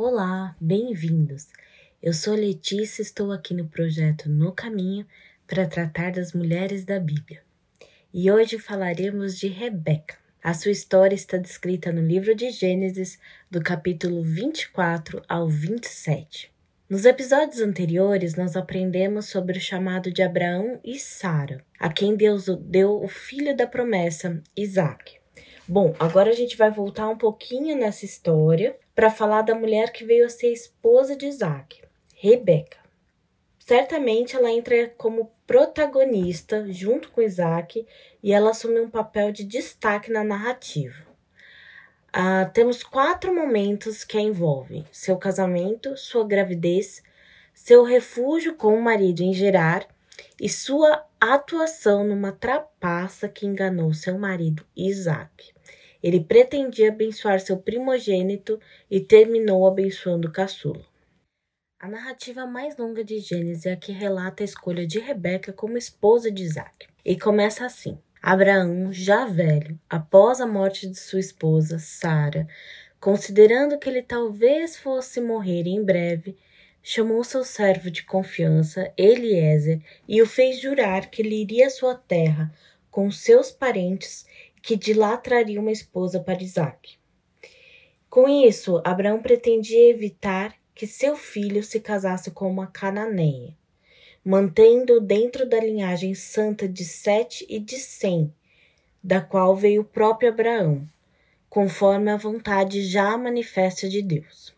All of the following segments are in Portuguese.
Olá, bem-vindos. Eu sou Letícia e estou aqui no projeto No Caminho para tratar das mulheres da Bíblia. E hoje falaremos de Rebeca. A sua história está descrita no livro de Gênesis, do capítulo 24 ao 27. Nos episódios anteriores, nós aprendemos sobre o chamado de Abraão e Sara, a quem Deus deu o filho da promessa, Isaac. Bom, agora a gente vai voltar um pouquinho nessa história para falar da mulher que veio a ser esposa de Isaac, Rebeca. Certamente ela entra como protagonista junto com Isaac e ela assume um papel de destaque na narrativa. Uh, temos quatro momentos que a envolvem: seu casamento, sua gravidez, seu refúgio com o marido em Gerar e sua atuação numa trapaça que enganou seu marido Isaac. Ele pretendia abençoar seu primogênito e terminou abençoando o caçula. A narrativa mais longa de Gênesis é a que relata a escolha de Rebeca como esposa de Isaac. E começa assim: Abraão, já velho, após a morte de sua esposa, Sara, considerando que ele talvez fosse morrer em breve, chamou seu servo de confiança, Eliezer, e o fez jurar que ele iria à sua terra com seus parentes que de lá traria uma esposa para Isaac. Com isso, Abraão pretendia evitar que seu filho se casasse com uma cananeia, mantendo dentro da linhagem santa de Sete e de Sem, da qual veio o próprio Abraão, conforme a vontade já manifesta de Deus.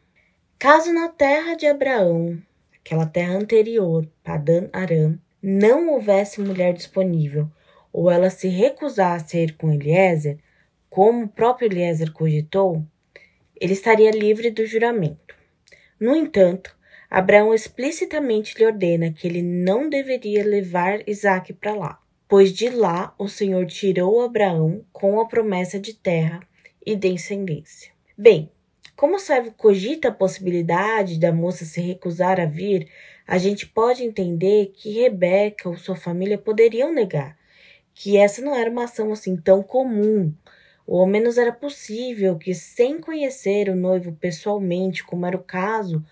Caso na terra de Abraão, aquela terra anterior, Padan Aram, não houvesse mulher disponível ou ela se recusasse a ir com Eliezer, como o próprio Eliezer cogitou, ele estaria livre do juramento. No entanto, Abraão explicitamente lhe ordena que ele não deveria levar Isaac para lá, pois de lá o Senhor tirou Abraão com a promessa de terra e descendência. Bem, como o servo cogita a possibilidade da moça se recusar a vir, a gente pode entender que Rebeca ou sua família poderiam negar, que essa não era uma ação assim tão comum, ou ao menos era possível que, sem conhecer o noivo pessoalmente, como era o caso,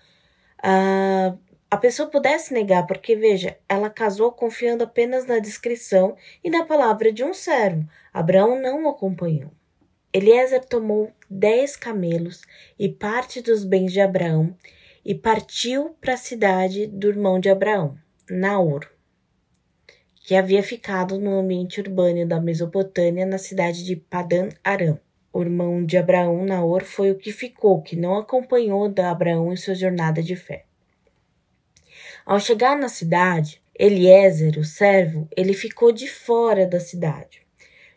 a, a pessoa pudesse negar, porque veja, ela casou confiando apenas na descrição e na palavra de um servo. Abraão não o acompanhou. Eliezer tomou dez camelos e parte dos bens de Abraão e partiu para a cidade do irmão de Abraão, Naor que havia ficado no ambiente urbano da Mesopotâmia, na cidade de Padan Aram. O irmão de Abraão, Naor, foi o que ficou, que não acompanhou da Abraão em sua jornada de fé. Ao chegar na cidade, Eliezer, o servo, ele ficou de fora da cidade,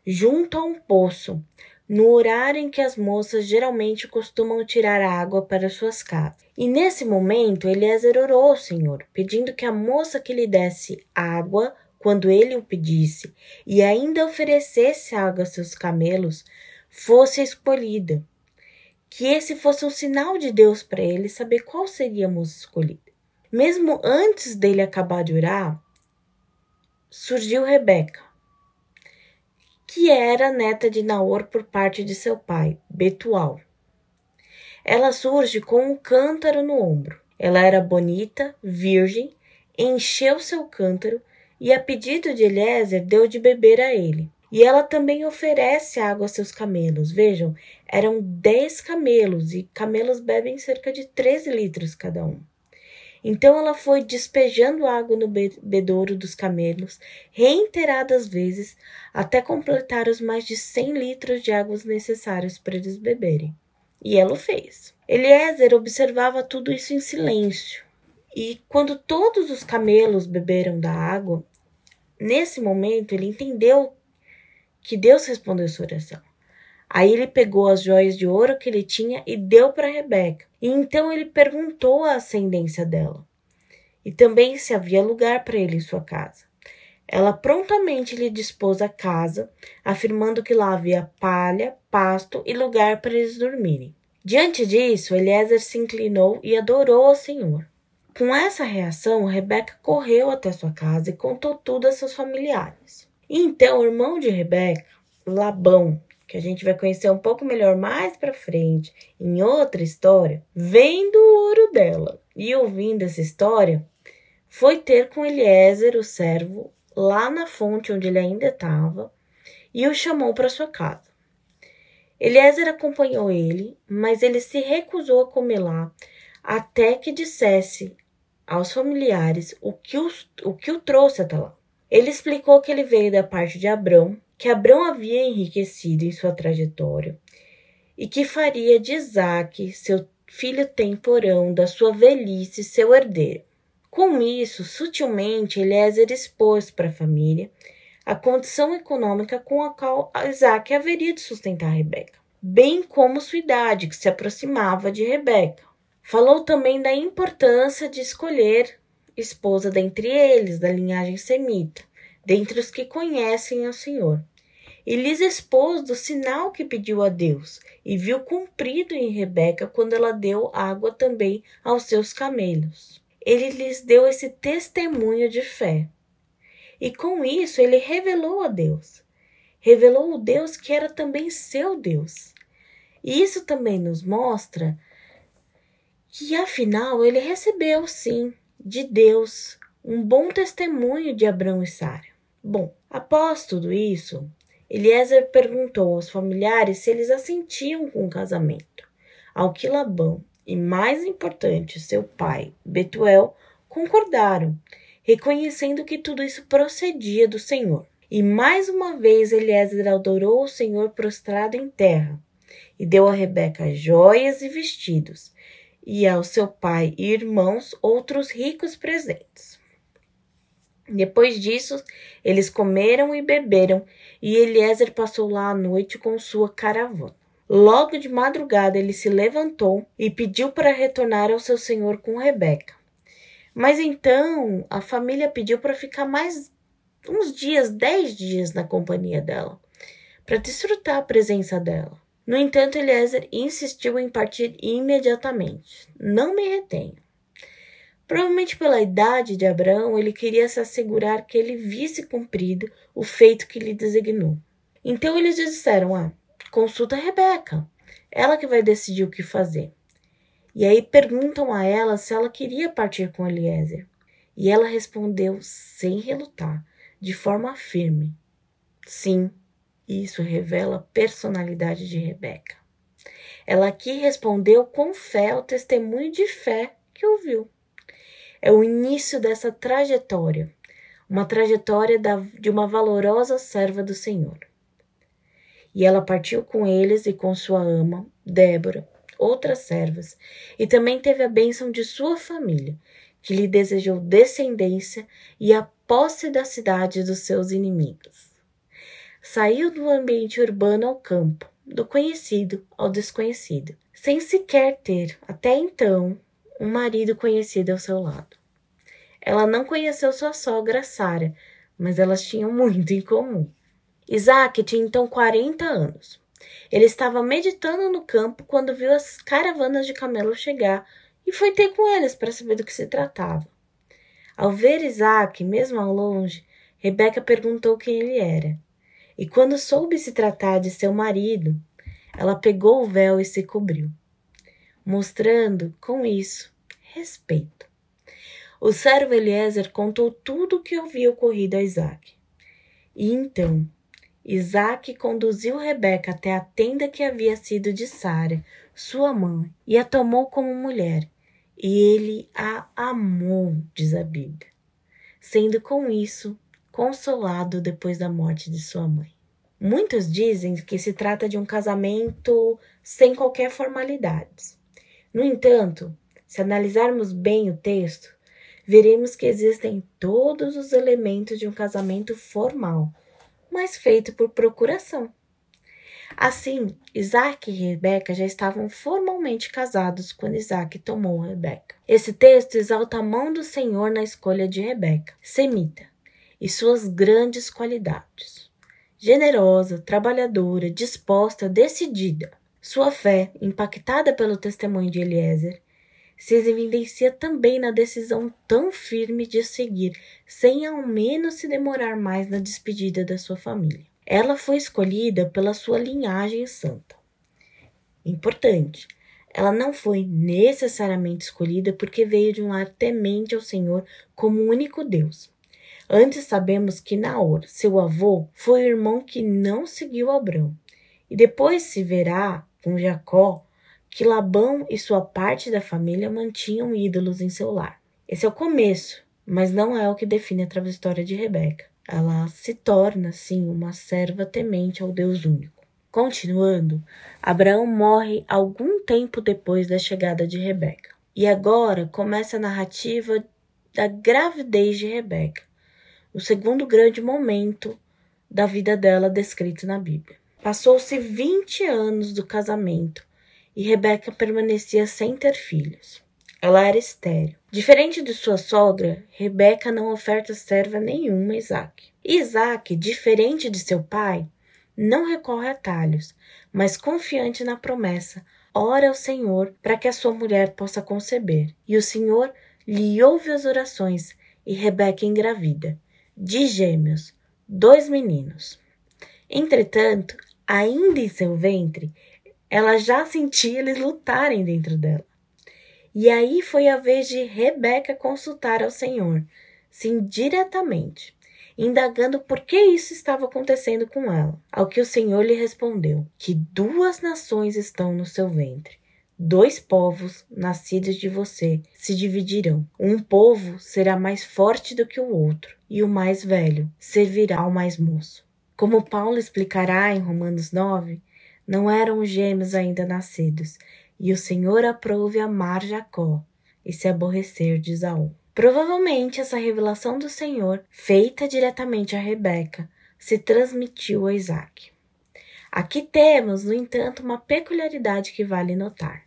junto a um poço, no horário em que as moças geralmente costumam tirar água para suas casas. E nesse momento, Eliezer orou ao Senhor, pedindo que a moça que lhe desse água quando ele o pedisse, e ainda oferecesse água a seus camelos, fosse escolhida. Que esse fosse um sinal de Deus para ele saber qual seria a moça escolhida. Mesmo antes dele acabar de orar, surgiu Rebeca, que era neta de Naor por parte de seu pai, Betual. Ela surge com um cântaro no ombro. Ela era bonita, virgem, encheu seu cântaro e a pedido de Eliezer deu de beber a ele. E ela também oferece água a seus camelos. Vejam, eram dez camelos e camelos bebem cerca de 13 litros cada um. Então ela foi despejando água no bebedouro dos camelos reiteradas vezes até completar os mais de 100 litros de água necessários para eles beberem. E ela o fez. Eliezer observava tudo isso em silêncio. E quando todos os camelos beberam da água, Nesse momento, ele entendeu que Deus respondeu sua oração. Aí ele pegou as joias de ouro que ele tinha e deu para Rebeca. E então ele perguntou a ascendência dela e também se havia lugar para ele em sua casa. Ela prontamente lhe dispôs a casa, afirmando que lá havia palha, pasto e lugar para eles dormirem. Diante disso, Eliezer se inclinou e adorou ao Senhor. Com essa reação, Rebeca correu até sua casa e contou tudo a seus familiares. Então o irmão de Rebeca, Labão, que a gente vai conhecer um pouco melhor mais para frente, em outra história, vendo o ouro dela e ouvindo essa história, foi ter com Eliezer, o servo, lá na fonte onde ele ainda estava, e o chamou para sua casa. Eliezer acompanhou ele, mas ele se recusou a comer lá, até que dissesse aos familiares o que, os, o que o trouxe até lá. Ele explicou que ele veio da parte de Abrão, que Abrão havia enriquecido em sua trajetória e que faria de Isaac, seu filho temporão, da sua velhice, seu herdeiro. Com isso, sutilmente, Eliezer expôs para a família a condição econômica com a qual Isaac haveria de sustentar Rebeca, bem como sua idade, que se aproximava de Rebeca. Falou também da importância de escolher esposa dentre eles, da linhagem semita, dentre os que conhecem ao Senhor e lhes expôs do sinal que pediu a Deus, e viu cumprido em Rebeca quando ela deu água também aos seus camelos. Ele lhes deu esse testemunho de fé. E com isso ele revelou a Deus. Revelou o Deus que era também seu Deus. E isso também nos mostra que afinal ele recebeu sim de Deus um bom testemunho de Abraão e Sara. Bom, após tudo isso, Eliezer perguntou aos familiares se eles assentiam com o casamento, ao que Labão e, mais importante, seu pai, Betuel, concordaram, reconhecendo que tudo isso procedia do Senhor. E mais uma vez Eliezer adorou o Senhor prostrado em terra, e deu a Rebeca joias e vestidos, e ao seu pai e irmãos outros ricos presentes. Depois disso, eles comeram e beberam, e Eliezer passou lá a noite com sua caravana. Logo de madrugada ele se levantou e pediu para retornar ao seu senhor com Rebeca. Mas então a família pediu para ficar mais uns dias, dez dias na companhia dela, para desfrutar a presença dela. No entanto, Eliezer insistiu em partir imediatamente. Não me retenha. Provavelmente pela idade de Abraão, ele queria se assegurar que ele visse cumprido o feito que lhe designou. Então eles disseram: Ah, consulta a Rebeca, ela que vai decidir o que fazer. E aí perguntam a ela se ela queria partir com Eliezer. E ela respondeu sem relutar, de forma firme: Sim, isso revela a personalidade de Rebeca. Ela aqui respondeu com fé ao testemunho de fé que ouviu é o início dessa trajetória, uma trajetória da, de uma valorosa serva do Senhor. E ela partiu com eles e com sua ama, Débora, outras servas, e também teve a bênção de sua família, que lhe desejou descendência e a posse da cidade dos seus inimigos. Saiu do ambiente urbano ao campo, do conhecido ao desconhecido, sem sequer ter, até então, um marido conhecido ao seu lado. Ela não conheceu sua sogra, Sara, mas elas tinham muito em comum. Isaac tinha então 40 anos. Ele estava meditando no campo quando viu as caravanas de camelos chegar e foi ter com eles para saber do que se tratava. Ao ver Isaac, mesmo ao longe, Rebeca perguntou quem ele era. E quando soube se tratar de seu marido, ela pegou o véu e se cobriu, mostrando com isso respeito. O servo Eliezer contou tudo o que havia ocorrido a Isaac. E então, Isaac conduziu Rebeca até a tenda que havia sido de Sara, sua mãe, e a tomou como mulher. E ele a amou, diz a Bíblia, sendo com isso consolado depois da morte de sua mãe. Muitos dizem que se trata de um casamento sem qualquer formalidades. No entanto, se analisarmos bem o texto, veremos que existem todos os elementos de um casamento formal, mas feito por procuração. Assim, Isaac e Rebeca já estavam formalmente casados quando Isaac tomou Rebeca. Esse texto exalta a mão do Senhor na escolha de Rebeca, semita, e suas grandes qualidades. Generosa, trabalhadora, disposta, decidida. Sua fé, impactada pelo testemunho de Eliezer, se evidencia também na decisão tão firme de seguir, sem ao menos se demorar mais na despedida da sua família. Ela foi escolhida pela sua linhagem santa. Importante, ela não foi necessariamente escolhida porque veio de um lar temente ao Senhor como único Deus. Antes sabemos que Naor, seu avô, foi o irmão que não seguiu Abrão. E depois se verá com Jacó que Labão e sua parte da família mantinham ídolos em seu lar. Esse é o começo, mas não é o que define a trajetória de Rebeca. Ela se torna, sim, uma serva temente ao Deus único. Continuando, Abraão morre algum tempo depois da chegada de Rebeca. E agora começa a narrativa da gravidez de Rebeca, o segundo grande momento da vida dela descrito na Bíblia. Passou-se 20 anos do casamento e Rebeca permanecia sem ter filhos. Ela era estéril. Diferente de sua sogra, Rebeca não oferta serva nenhuma a Isaac. Isaac, diferente de seu pai, não recorre a talhos, mas confiante na promessa, ora ao Senhor para que a sua mulher possa conceber. E o Senhor lhe ouve as orações, e Rebeca engravida, de gêmeos, dois meninos. Entretanto, ainda em seu ventre, ela já sentia eles lutarem dentro dela. E aí foi a vez de Rebeca consultar ao Senhor, sim, diretamente, indagando por que isso estava acontecendo com ela. Ao que o Senhor lhe respondeu: que duas nações estão no seu ventre. Dois povos nascidos de você se dividirão. Um povo será mais forte do que o outro, e o mais velho servirá ao mais moço. Como Paulo explicará em Romanos 9, não eram gêmeos ainda nascidos, e o Senhor aprouve amar Jacó e se aborrecer de Esaú. Provavelmente essa revelação do Senhor, feita diretamente a Rebeca, se transmitiu a Isaac. Aqui temos, no entanto, uma peculiaridade que vale notar.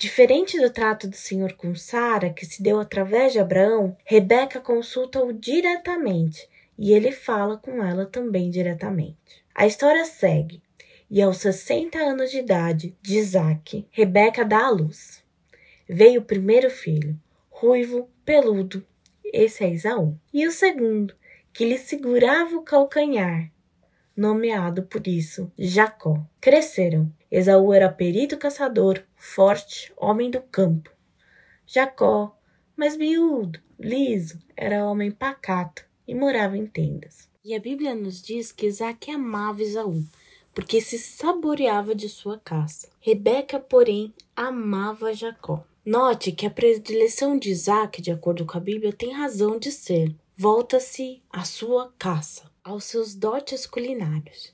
Diferente do trato do Senhor com Sara, que se deu através de Abraão, Rebeca consulta-o diretamente e ele fala com ela também diretamente. A história segue e aos 60 anos de idade de Isaac, Rebeca dá à luz. Veio o primeiro filho, ruivo, peludo, esse é Isaú, e o segundo, que lhe segurava o calcanhar, nomeado por isso Jacó. Cresceram. Esaú era perito caçador, forte, homem do campo. Jacó, mais miúdo, liso, era homem pacato e morava em tendas. E a Bíblia nos diz que Isaac amava Esaú, porque se saboreava de sua caça. Rebeca, porém, amava Jacó. Note que a predileção de Isaac, de acordo com a Bíblia, tem razão de ser. Volta-se à sua caça, aos seus dotes culinários,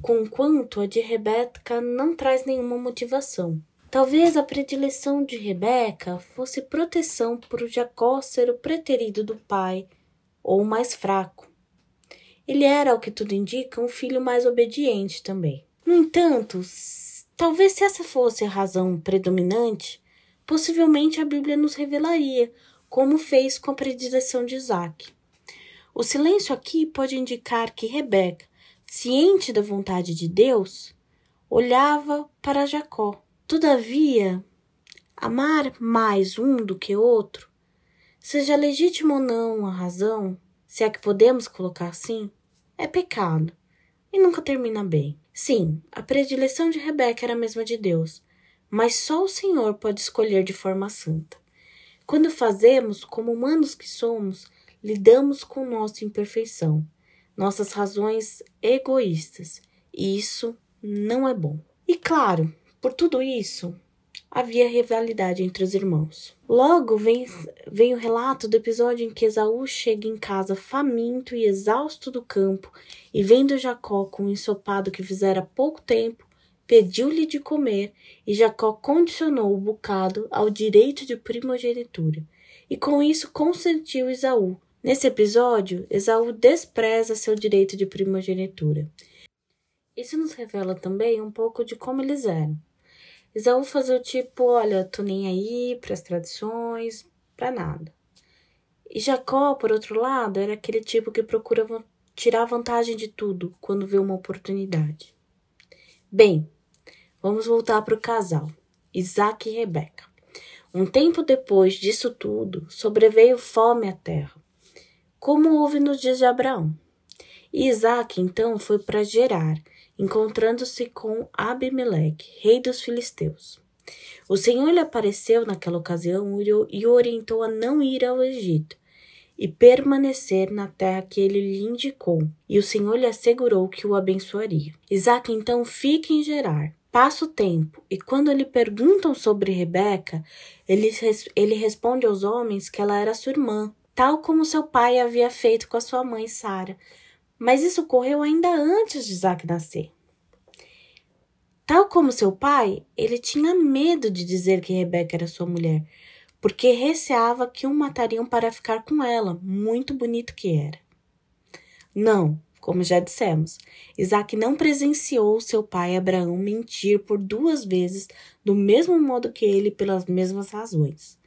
conquanto a de Rebeca não traz nenhuma motivação. Talvez a predileção de Rebeca fosse proteção por Jacó ser o preterido do pai ou o mais fraco, ele era, ao que tudo indica, um filho mais obediente também. No entanto, talvez se essa fosse a razão predominante, possivelmente a Bíblia nos revelaria, como fez com a predileção de Isaac. O silêncio aqui pode indicar que Rebeca, ciente da vontade de Deus, olhava para Jacó. Todavia, amar mais um do que outro, seja legítimo ou não a razão, se é que podemos colocar assim, é pecado e nunca termina bem. Sim, a predileção de Rebeca era a mesma de Deus, mas só o Senhor pode escolher de forma santa. Quando fazemos, como humanos que somos, lidamos com nossa imperfeição, nossas razões egoístas, e isso não é bom. E claro, por tudo isso, havia rivalidade entre os irmãos. Logo vem, vem o relato do episódio em que Esaú chega em casa faminto e exausto do campo e vendo Jacó com o ensopado que fizera há pouco tempo, pediu-lhe de comer e Jacó condicionou o bocado ao direito de primogenitura e com isso consentiu Esaú. Nesse episódio, Esaú despreza seu direito de primogenitura. Isso nos revela também um pouco de como eles eram. Esaú fazia o tipo, olha, tô nem aí para as tradições, para nada. E Jacó, por outro lado, era aquele tipo que procura tirar vantagem de tudo quando vê uma oportunidade. Bem, vamos voltar para o casal, Isaac e Rebeca. Um tempo depois disso tudo, sobreveio fome à terra, como houve nos dias de Abraão. E Isaac então foi para Gerar, encontrando-se com Abimeleque, rei dos filisteus. O Senhor lhe apareceu naquela ocasião e o orientou a não ir ao Egito e permanecer na terra que ele lhe indicou, e o Senhor lhe assegurou que o abençoaria. Isaac então fica em Gerar. Passa o tempo, e quando lhe perguntam sobre Rebeca, ele, ele responde aos homens que ela era sua irmã, tal como seu pai havia feito com a sua mãe Sara. Mas isso ocorreu ainda antes de Isaac nascer. Tal como seu pai, ele tinha medo de dizer que Rebeca era sua mulher, porque receava que o matariam para ficar com ela, muito bonito que era. Não, como já dissemos, Isaac não presenciou seu pai Abraão mentir por duas vezes do mesmo modo que ele pelas mesmas razões.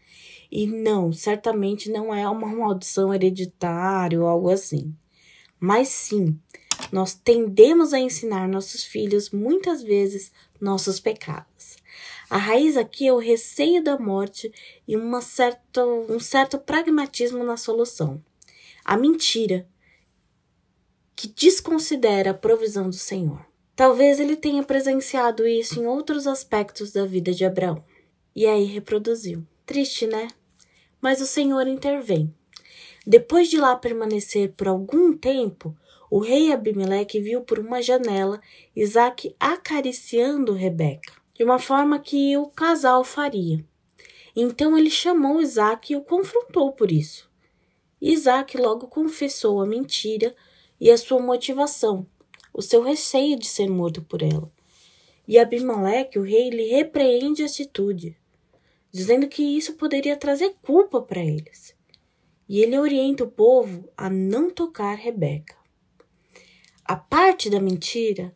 E não, certamente não é uma maldição hereditária ou algo assim. Mas sim, nós tendemos a ensinar nossos filhos muitas vezes nossos pecados. A raiz aqui é o receio da morte e uma certa, um certo pragmatismo na solução. A mentira, que desconsidera a provisão do Senhor. Talvez ele tenha presenciado isso em outros aspectos da vida de Abraão. E aí reproduziu. Triste, né? Mas o Senhor intervém. Depois de lá permanecer por algum tempo, o rei Abimeleque viu por uma janela Isaac acariciando Rebeca de uma forma que o casal faria. Então ele chamou Isaac e o confrontou por isso. Isaac logo confessou a mentira e a sua motivação, o seu receio de ser morto por ela. E Abimeleque, o rei, lhe repreende a atitude, dizendo que isso poderia trazer culpa para eles. E ele orienta o povo a não tocar Rebeca. A parte da mentira,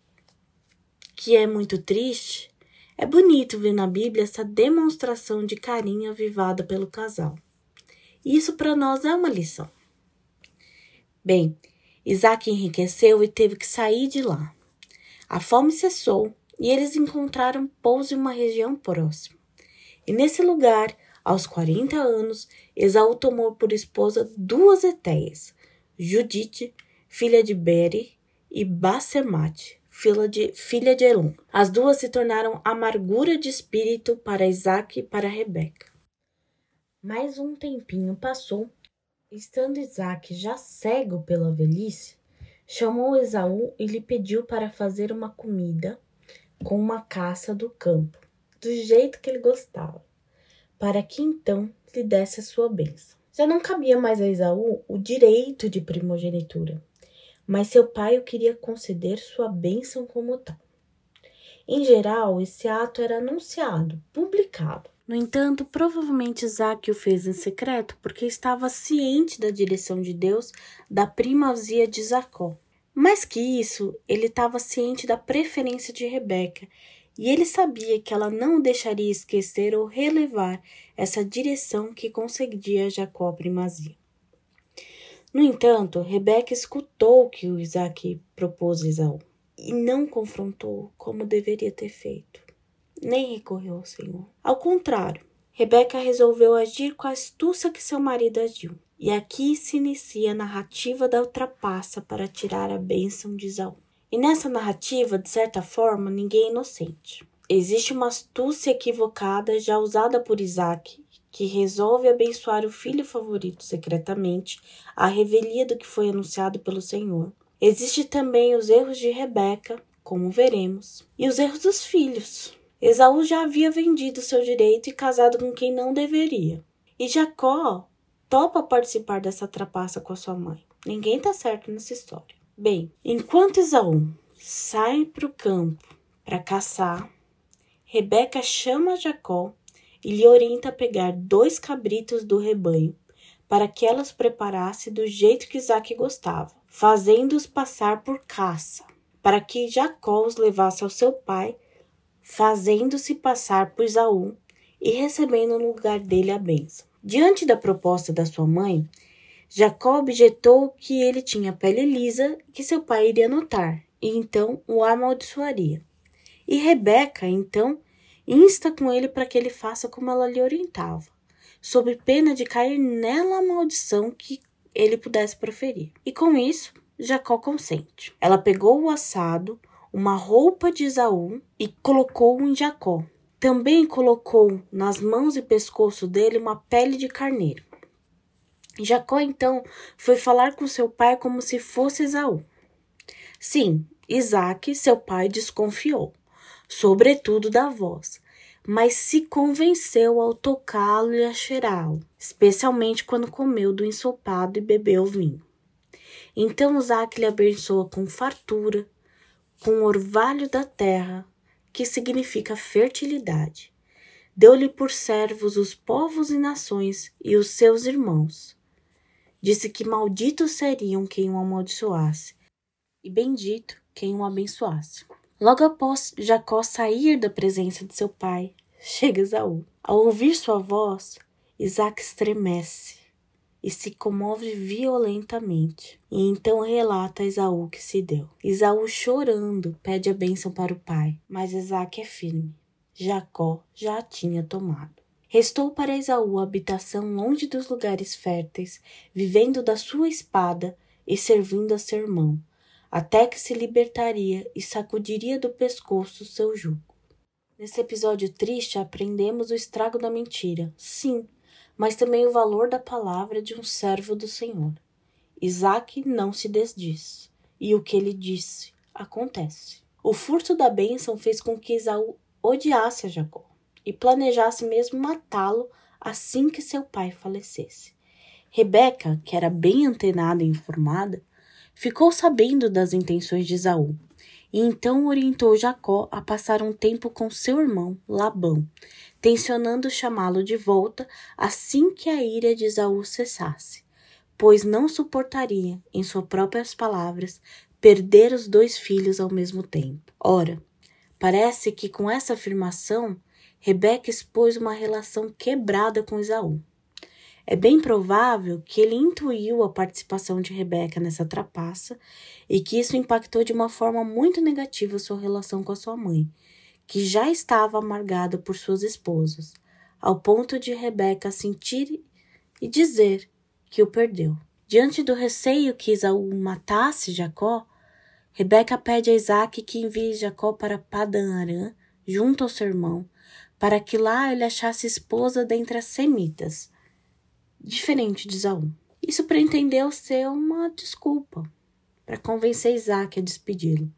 que é muito triste, é bonito ver na Bíblia essa demonstração de carinho avivada pelo casal. Isso para nós é uma lição. Bem, Isaac enriqueceu e teve que sair de lá. A fome cessou e eles encontraram pouso em uma região próxima. E nesse lugar, aos 40 anos, Esaú tomou por esposa duas etéias, Judite, filha de Beri, e Basemate, filha de, filha de Elon. As duas se tornaram amargura de espírito para Isaac e para Rebeca. Mais um tempinho passou. Estando Isaac já cego pela velhice, chamou Esaú e lhe pediu para fazer uma comida com uma caça do campo, do jeito que ele gostava, para que então lhe desse a sua bênção. Já não cabia mais a Esaú o direito de primogenitura, mas seu pai o queria conceder sua bênção como tal. Em geral, esse ato era anunciado, publicado. No entanto, provavelmente Isaac o fez em secreto porque estava ciente da direção de Deus da primazia de Jacó. Mais que isso, ele estava ciente da preferência de Rebeca e ele sabia que ela não deixaria esquecer ou relevar essa direção que concedia Jacó primazia. No entanto, Rebeca escutou o que o Isaac propôs a Esaú e não confrontou como deveria ter feito, nem recorreu ao Senhor. Ao contrário, Rebeca resolveu agir com a astúcia que seu marido agiu. E aqui se inicia a narrativa da ultrapassa para tirar a bênção de Esaú. E nessa narrativa, de certa forma, ninguém é inocente. Existe uma astúcia equivocada já usada por Isaac que resolve abençoar o filho favorito secretamente, à revelia do que foi anunciado pelo Senhor. Existem também os erros de Rebeca, como veremos, e os erros dos filhos. Esaú já havia vendido seu direito e casado com quem não deveria. E Jacó topa participar dessa trapaça com a sua mãe. Ninguém está certo nessa história. Bem, enquanto Esaú sai para o campo para caçar, Rebeca chama Jacó e lhe orienta a pegar dois cabritos do rebanho, para que elas preparasse do jeito que Isaac gostava, fazendo-os passar por caça, para que Jacó os levasse ao seu pai, fazendo-se passar por Isaú e recebendo no lugar dele a bênção. Diante da proposta da sua mãe, Jacó objetou que ele tinha pele lisa que seu pai iria notar, e então o amaldiçoaria. E Rebeca, então, insta com ele para que ele faça como ela lhe orientava, sob pena de cair nela a maldição que ele pudesse proferir. E com isso, Jacó consente. Ela pegou o assado, uma roupa de Esaú e colocou em Jacó. Também colocou nas mãos e pescoço dele uma pele de carneiro. Jacó então foi falar com seu pai como se fosse Esaú. Sim, Isaac, seu pai, desconfiou, sobretudo da voz, mas se convenceu ao tocá-lo e a cheirá-lo, especialmente quando comeu do ensopado e bebeu vinho. Então Isaac lhe abençoa com fartura, com orvalho da terra, que significa fertilidade. Deu-lhe por servos os povos e nações e os seus irmãos. Disse que malditos seriam quem o amaldiçoasse, e bendito quem o abençoasse. Logo após Jacó sair da presença de seu pai, chega Esaú. Ao ouvir sua voz, Isaac estremece e se comove violentamente. E então relata a Esaú que se deu. Esaú, chorando, pede a bênção para o pai, mas Isaac é firme. Jacó já a tinha tomado. Restou para Esaú habitação longe dos lugares férteis, vivendo da sua espada e servindo a seu irmão, até que se libertaria e sacudiria do pescoço seu jugo. Nesse episódio triste, aprendemos o estrago da mentira, sim, mas também o valor da palavra de um servo do Senhor. Isaac não se desdiz, e o que ele disse acontece. O furto da bênção fez com que Esaú odiasse a Jacó e planejasse mesmo matá-lo assim que seu pai falecesse. Rebeca, que era bem antenada e informada, ficou sabendo das intenções de Esaú, e então orientou Jacó a passar um tempo com seu irmão Labão, tensionando chamá-lo de volta assim que a ira de Esaú cessasse, pois não suportaria, em suas próprias palavras, perder os dois filhos ao mesmo tempo. Ora, parece que com essa afirmação Rebeca expôs uma relação quebrada com Esaú. É bem provável que ele intuiu a participação de Rebeca nessa trapaça e que isso impactou de uma forma muito negativa sua relação com a sua mãe, que já estava amargada por suas esposas, ao ponto de Rebeca sentir e dizer que o perdeu. Diante do receio que Isaú matasse Jacó, Rebeca pede a Isaac que envie Jacó para Padan Aram, junto ao seu irmão, para que lá ele achasse esposa dentre as semitas diferente de Isaú. Isso pretendeu ser uma desculpa para convencer Isaac a despedi-lo.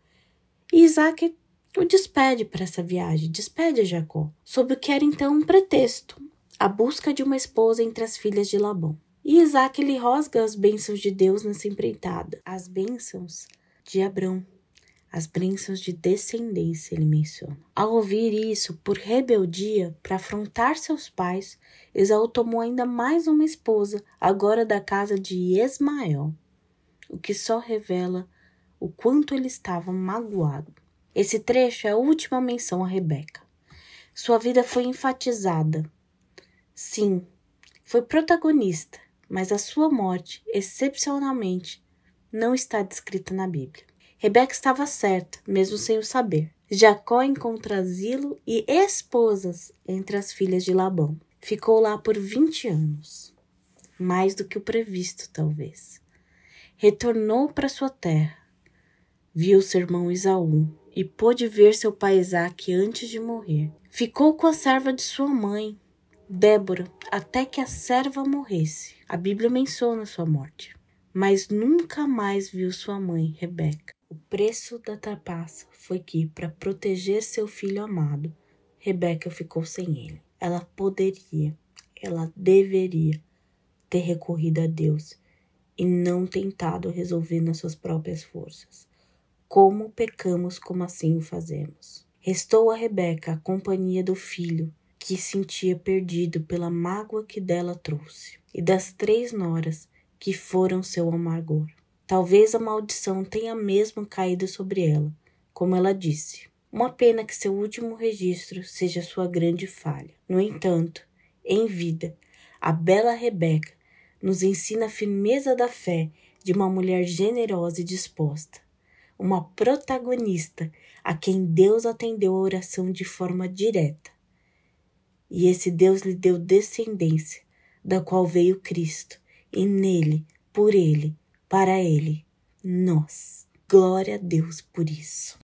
E Isaac o despede para essa viagem, despede a Jacó, sob o que era então um pretexto, a busca de uma esposa entre as filhas de Labão. E Isaac lhe rosga as bênçãos de Deus nessa empreitada, as bênçãos de Abrão, as bênçãos de descendência, ele menciona. Ao ouvir isso, por rebeldia, para afrontar seus pais, Esaú tomou ainda mais uma esposa, agora da casa de Ismael, o que só revela o quanto ele estava magoado. Esse trecho é a última menção a Rebeca. Sua vida foi enfatizada. Sim, foi protagonista, mas a sua morte, excepcionalmente, não está descrita na Bíblia. Rebeca estava certa, mesmo sem o saber. Jacó encontra asilo e esposas entre as filhas de Labão. Ficou lá por 20 anos, mais do que o previsto, talvez. Retornou para sua terra, viu seu irmão Isaú e pôde ver seu pai Isaac antes de morrer. Ficou com a serva de sua mãe, Débora, até que a serva morresse. A Bíblia menciona sua morte. Mas nunca mais viu sua mãe, Rebeca. O preço da trapaça foi que, para proteger seu filho amado, Rebeca ficou sem ele. Ela poderia, ela deveria ter recorrido a Deus e não tentado resolver nas suas próprias forças. Como pecamos, como assim o fazemos? Restou a Rebeca a companhia do filho que sentia perdido pela mágoa que dela trouxe, e das três noras que foram seu amargor. Talvez a maldição tenha mesmo caído sobre ela, como ela disse. Uma pena que seu último registro seja sua grande falha. No entanto, em vida, a bela Rebeca nos ensina a firmeza da fé de uma mulher generosa e disposta, uma protagonista a quem Deus atendeu a oração de forma direta. E esse Deus lhe deu descendência, da qual veio Cristo, e nele, por ele, para ele nós. Glória a Deus por isso.